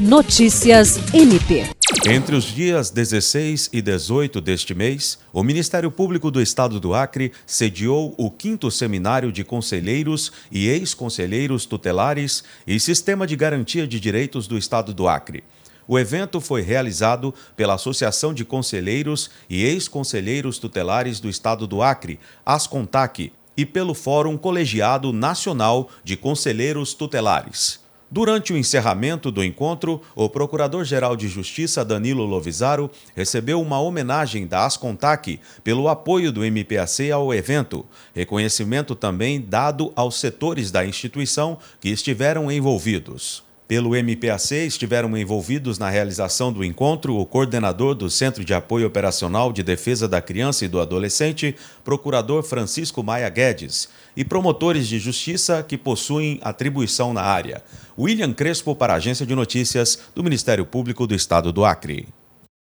Notícias MP. Entre os dias 16 e 18 deste mês, o Ministério Público do Estado do Acre sediou o quinto seminário de conselheiros e ex-conselheiros tutelares e Sistema de Garantia de Direitos do Estado do Acre. O evento foi realizado pela Associação de Conselheiros e Ex-Conselheiros Tutelares do Estado do Acre, ASCONTAC, e pelo Fórum Colegiado Nacional de Conselheiros Tutelares. Durante o encerramento do encontro, o Procurador-Geral de Justiça Danilo Lovisaro recebeu uma homenagem da Ascontac pelo apoio do MPAC ao evento, reconhecimento também dado aos setores da instituição que estiveram envolvidos. Pelo MPAC estiveram envolvidos na realização do encontro o coordenador do Centro de Apoio Operacional de Defesa da Criança e do Adolescente, procurador Francisco Maia Guedes, e promotores de justiça que possuem atribuição na área. William Crespo para a Agência de Notícias do Ministério Público do Estado do Acre.